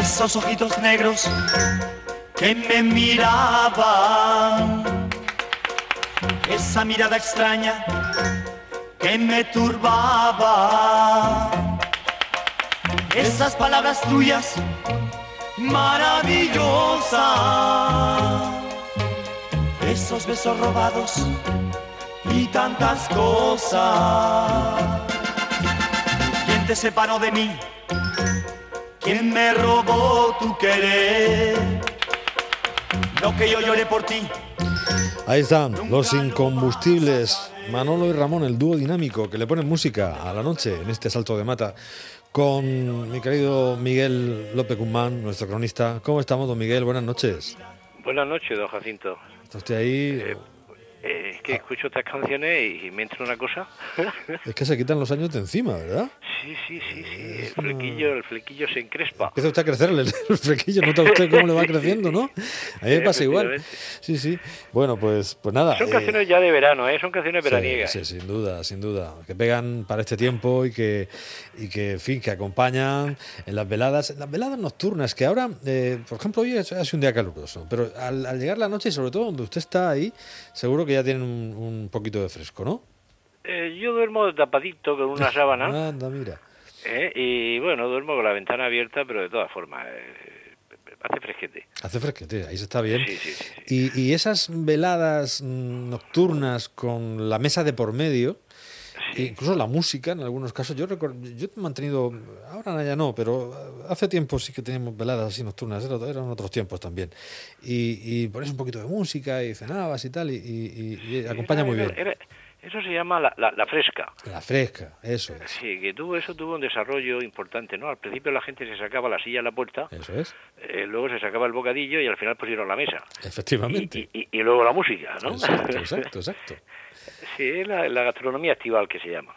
esos ojitos negros que me miraban, esa mirada extraña que me turbaba, esas palabras tuyas maravillosas, esos besos robados y tantas cosas. ¿Quién te separó de mí? ¿Quién me robó tu querer? Lo que yo lloré por ti. Ahí están, los incombustibles. Manolo y Ramón, el dúo dinámico que le ponen música a la noche en este salto de mata con mi querido Miguel López Guzmán, nuestro cronista. ¿Cómo estamos, don Miguel? Buenas noches. Buenas noches, don Jacinto. ¿Está usted ahí? Eh, que escucho estas canciones y me entra una cosa. es que se quitan los años de encima, ¿verdad? Sí, sí, sí, sí. El flequillo, el flequillo se encrespa. Empieza usted a crecerle el flequillo, nota usted cómo le va creciendo, ¿no? A mí me pasa igual. Sí, sí. Bueno, pues, pues nada. Son canciones ya de verano, ¿eh? Son canciones veraniegas. Sí, sin duda, sin duda. Que pegan para este tiempo y que, y que en fin, que acompañan en las veladas, en las veladas nocturnas, que ahora, eh, por ejemplo, hoy es, un día caluroso, pero al, al llegar la noche y sobre todo donde usted está ahí, seguro que ya tienen un, poquito de fresco, ¿no? Eh, yo duermo tapadito con una sábana. Anda, mira. Eh, y bueno, duermo con la ventana abierta, pero de todas formas, eh, hace fresquete. Hace fresquete, ahí se está bien. Sí, sí, sí, y, y, esas veladas nocturnas con la mesa de por medio, incluso la música en algunos casos, yo recuerdo, yo he mantenido, ahora ya no, pero hace tiempo sí que teníamos veladas así nocturnas, eran otros tiempos también. Y, y pones un poquito de música y cenabas y tal, y, acompaña muy bien. eso se llama la, la, fresca. La fresca, eso es. Sí, que tuvo, eso tuvo un desarrollo importante, ¿no? Al principio la gente se sacaba la silla a la puerta. Eso es. Eh, luego se sacaba el bocadillo y al final pusieron la mesa. Efectivamente. Y, y luego la música, ¿no? Exacto, exacto, exacto. Sí, es la, gastronomía estival que se llama.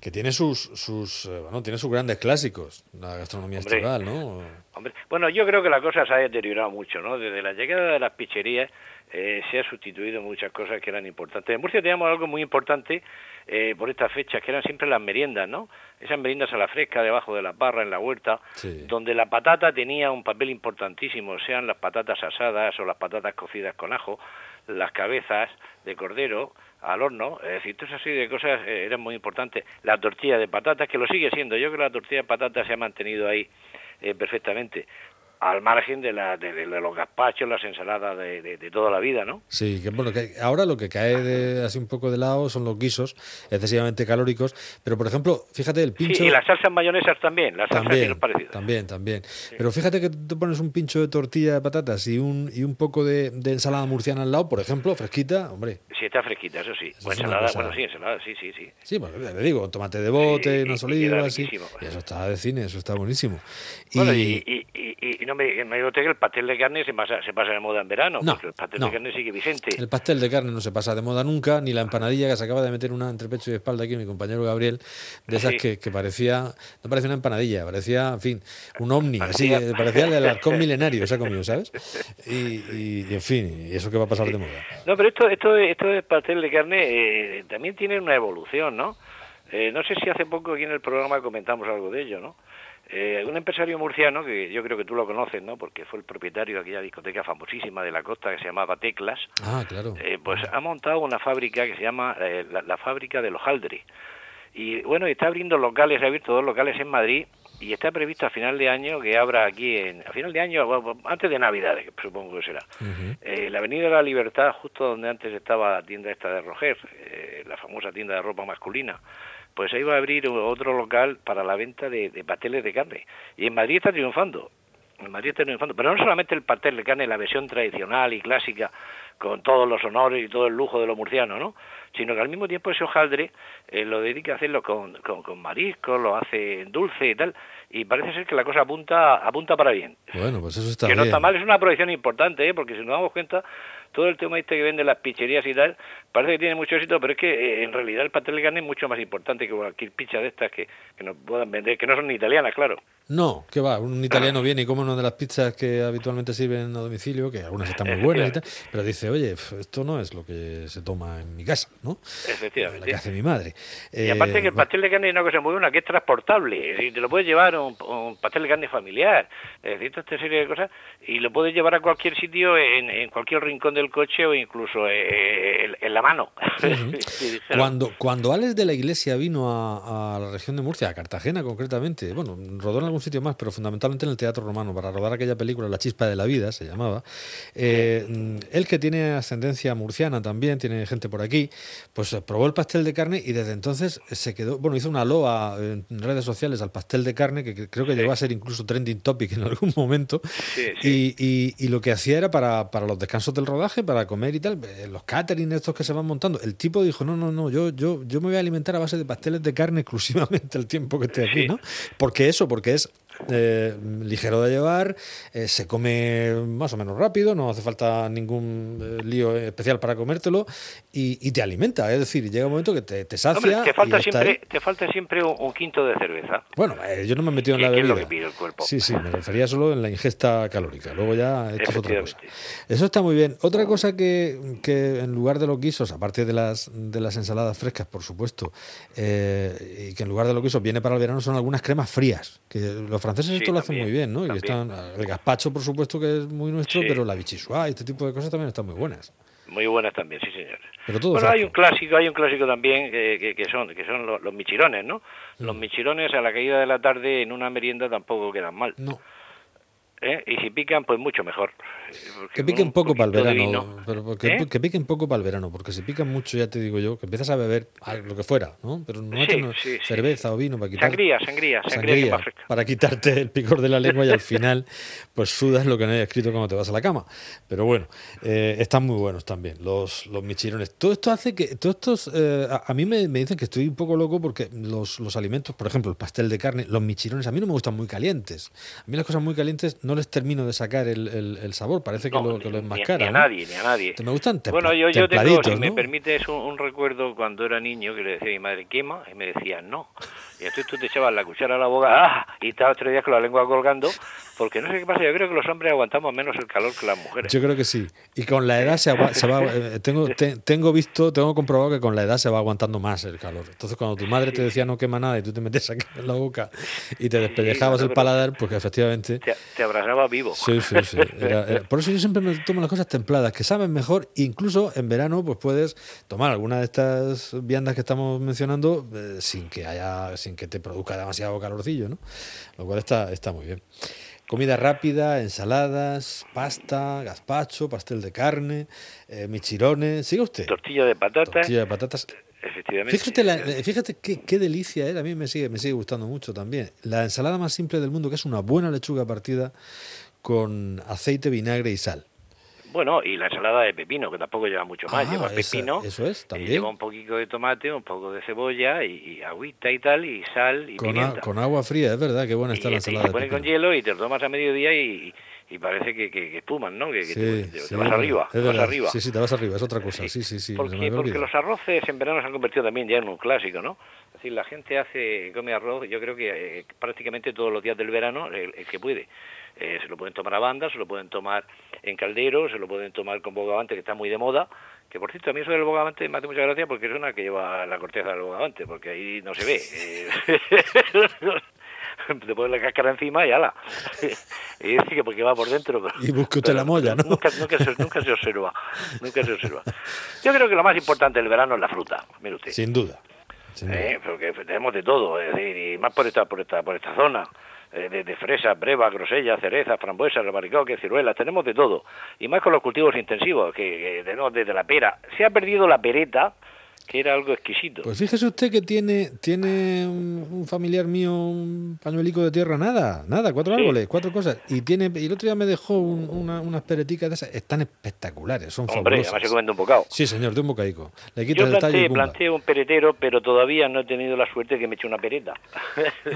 Que tiene sus, sus, eh, bueno, tiene sus grandes clásicos, la gastronomía estival, ¿no? Hombre, bueno, yo creo que la cosa se ha deteriorado mucho, ¿no? Desde la llegada de las picherías eh, se ha sustituido muchas cosas que eran importantes. En Murcia teníamos algo muy importante eh, por estas fechas, que eran siempre las meriendas, ¿no? Esas meriendas a la fresca, debajo de las barras, en la huerta, donde la patata tenía un papel importantísimo, sean las patatas asadas o las patatas cocidas con ajo, las cabezas de cordero al horno, es decir, todas así de cosas eh, eran muy importantes. La tortilla de patatas, que lo sigue siendo, yo creo que la tortilla de patatas se ha mantenido ahí eh, perfectamente al margen de, la, de, los gazpachos, las ensaladas de, toda la vida, ¿no? Sí, que bueno, que ahora lo que cae de, así un poco de lado son los guisos, excesivamente calóricos, pero por ejemplo, fíjate el pincho... Sí, y las salsas mayonesas también, las también, salsas También, también. Pero fíjate que tú pones un pincho de tortilla de patatas y un, y un poco de, ensalada murciana al lado, por ejemplo, fresquita, hombre... Sí, está fresquita, eso sí. ensalada, bueno, sí, ensalada, sí, sí, sí. Sí, bueno, le digo, tomate de bote, unas olivas, y, eso está de cine, eso está buenísimo. Bueno, y, y, y no me, me digo que el pastel de carne se pasa, se pasa de moda en verano, no, porque el pastel de carne sigue vigente. El pastel de carne no se pasa de moda nunca, ni la empanadilla que se acaba de meter una entre pecho y espalda aquí mi compañero Gabriel, de esas que, que, parecía, no parecía una empanadilla, parecía, en fin, un ovni, así, parecía el arcón milenario, se ha comido, ¿sabes? Y, y, en fin, y eso que va a pasar de moda. No, pero esto, esto, esto de pastel de carne eh, también tiene una evolución, ¿no? Eh, no sé si hace poco aquí en el programa comentamos algo de ello, ¿no? Eh, un empresario murciano, que yo creo que tú lo conoces, ¿no? Porque fue el propietario de aquella discoteca famosísima de la costa que se llamaba Teclas. Ah, claro. Eh, pues ha montado una fábrica que se llama eh, la, fábrica de los Haldre. Y bueno, está abriendo locales, ha abierto dos locales en Madrid y está previsto a final de año que abra aquí, en, a final de año, antes de Navidades, supongo que será, la Avenida de la Libertad, justo donde antes estaba la tienda esta de Roger, la famosa tienda de ropa masculina pues ahí va a abrir otro local para la venta de, de pasteles de carne. Y en Madrid está triunfando. En Madrid está triunfando. Pero no solamente el pastel de carne, la versión tradicional y clásica, con todos los honores y todo el lujo de lo murciano, ¿no? Sino que al mismo tiempo ese hojaldre eh, lo dedica a hacerlo con, con, con marisco, lo hace dulce y tal, y parece ser que la cosa apunta apunta para bien. Bueno, pues eso está que no está mal, es una proyección importante, ¿eh? porque si nos damos cuenta, todo el tema este que vende las picherías y tal, parece que tiene mucho éxito, pero es que eh, en realidad el pastel de carne es mucho más importante que cualquier picha de estas que, que nos puedan vender, que no son ni italianas, claro. No, que va, un italiano viene y come una de las pizzas que habitualmente sirven a domicilio, que algunas están muy buenas y tal, pero dice, oye, esto no es lo que se toma en mi casa. ¿No? Efectivamente. La que hace mi madre. Y aparte Eh, que el pastel de carne es una cosa muy buena, que es transportable. Es decir, te lo puedes llevar un, un pastel de carne familiar, es decir, toda esta serie de cosas, y lo puedes llevar a cualquier sitio, en, en cualquier rincón del coche o incluso eh, en, en la mano. Cuando, cuando Alex de la Iglesia vino a, a la región de Murcia, a Cartagena concretamente, bueno, rodó en algún sitio más, pero fundamentalmente en el Teatro Romano, para rodar aquella película La Chispa de la Vida, se llamaba, eh, mm, él que tiene ascendencia murciana también, tiene gente por aquí, pues eh, probó el pastel de carne y desde entonces se quedó, bueno, hizo una loa en redes sociales al pastel de carne, que creo que llegó a ser incluso trending topic en algún momento, Sí, sí. y, y- y lo que hacía era para, para los descansos del rodaje, para comer y tal, eh, los catering estos que se van montando. El tipo dijo, no, no, no, yo, yo, yo me voy a alimentar a base de pasteles de carne exclusivamente el tiempo que esté aquí. ¿no? Porque eso, porque es eh, ligero de llevar, eh, se come más o menos rápido, no hace falta ningún eh, lío especial para comértelo y, y te alimenta, es decir, llega un momento que te, te sacia Hombre, te y falta está siempre, te falta siempre un, un quinto de cerveza. Bueno, eh, yo no me he metido en la ¿Qué es bebida. lo que pide el cuerpo? Sí, sí, me refería solo en la ingesta calórica. Luego ya esto es otra cosa. Eso está muy bien. Otra cosa que, que en lugar de los guisos, aparte de las, de las ensaladas frescas, por supuesto, eh, y que en lugar de los guisos viene para el verano, son algunas cremas frías. Que los franceses Sí, esto lo hacen también, muy bien, ¿no? Y están, el gazpacho, por supuesto, que es muy nuestro, Sí. pero la bichisua y este tipo de cosas también están muy buenas. Muy buenas también, sí, señores. Pero todo bueno, hay un clásico, hay un clásico también que, que, que son que son los, los michirones, ¿no? Los Mm. michirones a la caída de la tarde en una merienda tampoco quedan mal. No, ¿eh? Y si pican, pues mucho mejor. Porque que con piquen un poco para el verano, pero porque- ¿Eh? que piquen poco para el verano, porque si pican mucho, ya te digo yo, que empiezas a beber lo que fuera, ¿no? Pero no Sí, esto no- sí, sí. cerveza o vino para quitar Sangría, sangría, sangría, fresca. para quitarte el picor de la lengua y al final pues sudas lo que no hay escrito cuando te vas a la cama. Pero bueno, eh, están muy buenos también los, los michirones. Todo esto hace que, todos estos, eh, a, a mí me, me dicen que estoy un poco loco porque los, los alimentos, por ejemplo, el pastel de carne, los michirones, a mí no me gustan muy calientes. A mí las cosas muy calientes no les termino de sacar el, el- el sabor, parece que No, lo, que lo enmascara. Ni a nadie, ni a nadie. Te me gustan Bueno, yo, yo tengo, si me permites, un, un recuerdo cuando era niño que le decía a mi madre, quema, y me decía, no. Y entonces tú te echabas la cuchara a la boca, ¡ah! y estabas tres días con la lengua colgando, porque no sé qué pasa, yo creo que los hombres aguantamos menos el calor que las mujeres. Yo creo que sí. Y con la edad se, va. eh, tengo, te- tengo visto, tengo comprobado que con la edad se va aguantando más el calor. Entonces, cuando tu madre te decía no quema nada y tú te metes aquí en la boca y te despellejabas el paladar, porque efectivamente. Te, te abrazaba vivo. Sí, sí, sí. Era- era- Por eso yo siempre me tomo las cosas templadas, que saben mejor. Incluso en verano, pues puedes tomar alguna de estas viandas que estamos mencionando eh, sin que haya, sin que te produzca demasiado calorcillo, ¿no? Lo cual está, está muy bien. Comida rápida, ensaladas, pasta, gazpacho, pastel de carne, eh, michirones. Siga usted. Tortilla de patata, Tortilla de patatas. efectivamente. Fíjate, la- fíjate qué, qué delicia, ¿eh? a mí me sigue, me sigue gustando mucho también. La ensalada más simple del mundo, que es una buena lechuga partida con aceite, vinagre y sal. Bueno, y la ensalada de pepino, que tampoco lleva mucho más. Ah, lleva esa- pepino, eso es, y también. lleva un poquito de tomate, un poco de cebolla, y, y agüita y tal, y sal y Con, a- con agua fría, es verdad, qué buena y, está la este, y ensalada. se pone de con hielo y te lo tomas a mediodía y, y parece que, que, que espuman, ¿no? Que, Sí, te, te- te sí, vas arriba, te vas arriba. Sí, sí, te vas arriba, es otra cosa. Sí, sí, sí. me Porque, porque los arroces en verano se han convertido también ya en un clásico, ¿no? Es decir, la gente hace come arroz, yo creo que eh, prácticamente todos los días del verano, el, el que puede. Eh, se lo pueden tomar a banda, se lo pueden tomar en caldero, se lo pueden tomar con bogavante, que está muy de moda. Que por cierto, a mí eso del bogavante me hace mucha gracia porque es una que lleva la corteza del bogavante, porque ahí no se ve. Eh, te pones la cáscara encima y ala. y dice que porque va por dentro. Pero, Y busque usted la molla, ¿no? Nunca, nunca, se, nunca se observa. Nunca se observa. Yo creo que lo más importante del verano es la fruta. Mire usted. Sin duda. sin duda. Eh, porque tenemos de todo, es decir, y más por esta, por esta, por esta zona. Eh, De, de fresas, brevas, grosellas, cerezas, frambuesas, albaricoques, ciruelas, tenemos de todo. Y más con los cultivos intensivos, que, que tenemos desde la pera. Se ha perdido la pereta, que era algo exquisito. Pues fíjese usted que tiene, tiene un, un familiar mío un pañuelico de tierra, nada, nada, cuatro Sí. árboles, cuatro cosas. Y tiene y el otro día me dejó un- una- unas pereticas de esas, están espectaculares, son Hombre, fabulosas. además se comiendo un bocado. Sí, señor, de un bocadico. Le quitas Yo el tallo y planteé, planteé un peretero, pero todavía no he tenido la suerte de que me eche una pereta.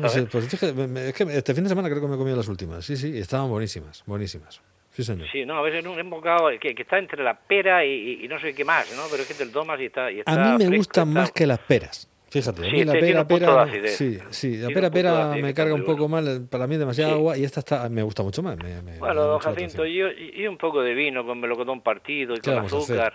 Pues, eh, pues fíjate, es que este fin de semana creo que me he comido las últimas. Sí, sí, estaban buenísimas, buenísimas. Sí, señor. Sí, no, a veces un bocado que, que está entre la pera y, y- no sé qué más, ¿no? Pero es que te lo tomas y está, y está A mí me fresco, gustan está- más que las peras. Fíjate, a Sí, mí la este pera, pera, sí, sí, la pera, pera me carga un poco mal, para mí demasiada Sí. agua y esta está, me gusta mucho más. me- me- me Bueno, llama don Jacinto, y, y un poco de vino con melocotón partido y ¿Qué con vamos a hacer?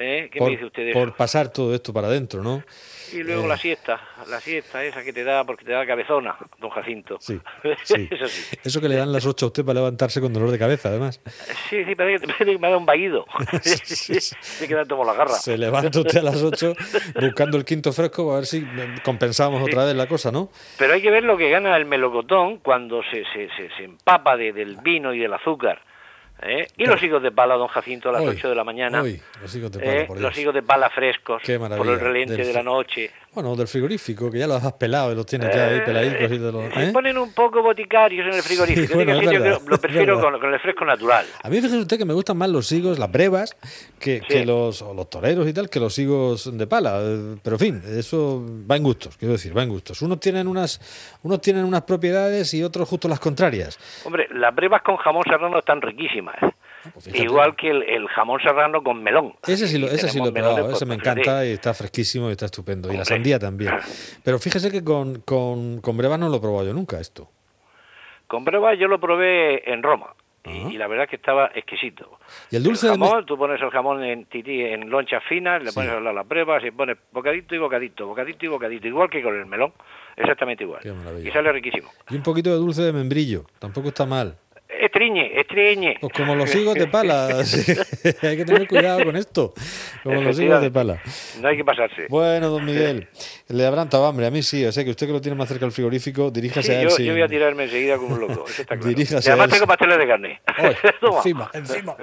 ¿Eh? ¿Qué por, me dice usted de por eso? pasar todo esto para adentro, ¿no? Y luego Eh. la siesta, la siesta esa que te da, porque te da cabezona, don Jacinto. Sí, sí. Eso sí. Eso que le dan las 8 a usted para levantarse con dolor de cabeza, además. Sí, sí, parece que, me ha dado un vaído. Sí, sí. Me queda como la garra. Se levanta usted a las 8 buscando el quinto fresco a ver si compensamos otra vez la cosa, ¿no? Pero hay que ver lo que gana el melocotón cuando se, se, se, se empapa de- del vino y del azúcar. ¿Eh? Y los higos de pala, don Jacinto, a las Hoy, 8 de la mañana. hoy, los higos de pala, ¿eh? por Los higos de pala frescos por el relente del de la noche. Bueno, del frigorífico, que ya los has pelado y los tienes ya ahí peladicos y de los... Se ¿eh? ponen un poco boticarios en el frigorífico. Sí, bueno, yo lo prefiero con, con el fresco natural. A mí fíjese usted que me gustan más los higos, las brevas, que, que los, o los toreros y tal, que los higos de pala. Eh, Pero en fin, eso va en gustos, quiero decir, va en gustos. Unos tienen unas, unos tienen unas propiedades y otros justo las contrarias. Hombre, las brevas con jamón serrano están riquísimas. Pues fíjate. Igual que el, el jamón serrano con melón. Ese sí lo, ese sí lo he probado, ese me pues, encanta y está fresquísimo y está estupendo. Y la sandía también. Pero fíjese que con, con, con brevas no lo he probado yo nunca esto. Con brevas yo lo probé en Roma. y- Ajá. Y, la verdad es que estaba exquisito. Y el dulce el jamón, tú pones el jamón en tití, en lonchas finas, le Sí. pones las brevas y pones bocadito y bocadito, bocadito y bocadito, igual que con el melón, exactamente igual. Y sale riquísimo. Y un poquito de dulce de membrillo, tampoco está mal. Estriñe, estriñe. Pues como los higos de pala. Hay que tener cuidado con esto. Como los higos de pala. No hay que pasarse. Bueno, don Miguel, le habrán dado hambre. A mí sí, o sea que usted que lo tiene más cerca del frigorífico, diríjase Sí, a él yo, sin- yo voy a tirarme enseguida como un loco, eso está claro. Diríjase y además a él tengo pasteles de carne. Encima, encima.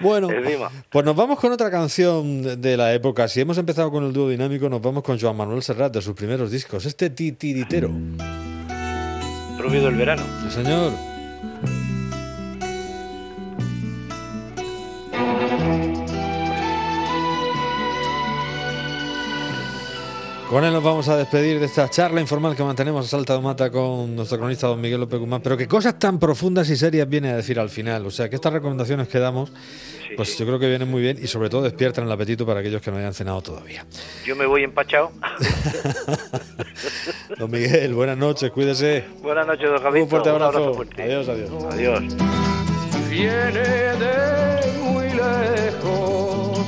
Bueno, Encima. pues nos vamos con otra canción de- la época. Si hemos empezado con el dúo dinámico, nos vamos con Joan Manuel Serrat de sus primeros discos. Este titiritero. Rubio del verano. Sí, señor. Con él nos vamos a despedir de esta charla informal que mantenemos a Salta de Mata con nuestro cronista don Miguel López Guzmán. Pero que cosas tan profundas y serias viene a decir al final. O sea, que estas recomendaciones que damos, Sí, pues sí. yo creo que vienen muy bien y sobre todo despiertan el apetito para aquellos que no hayan cenado todavía. Yo me voy empachado. Don Miguel, buenas noches, cuídese. Buenas noches, don Jacinto. Un fuerte abrazo. fuerte. Adiós, adiós. Adiós. viene de muy lejos,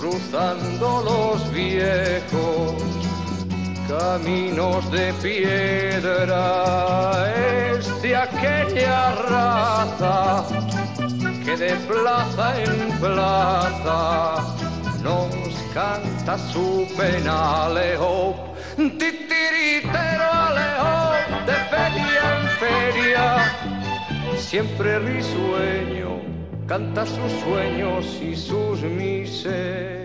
cruzando los viejos caminos de piedra. Es de aquella raza que de plaza en plaza nos canta su pena, Alejo. Titiritero, Alejo, de feria en feria siempre risueño, canta sus sueños y sus miserias.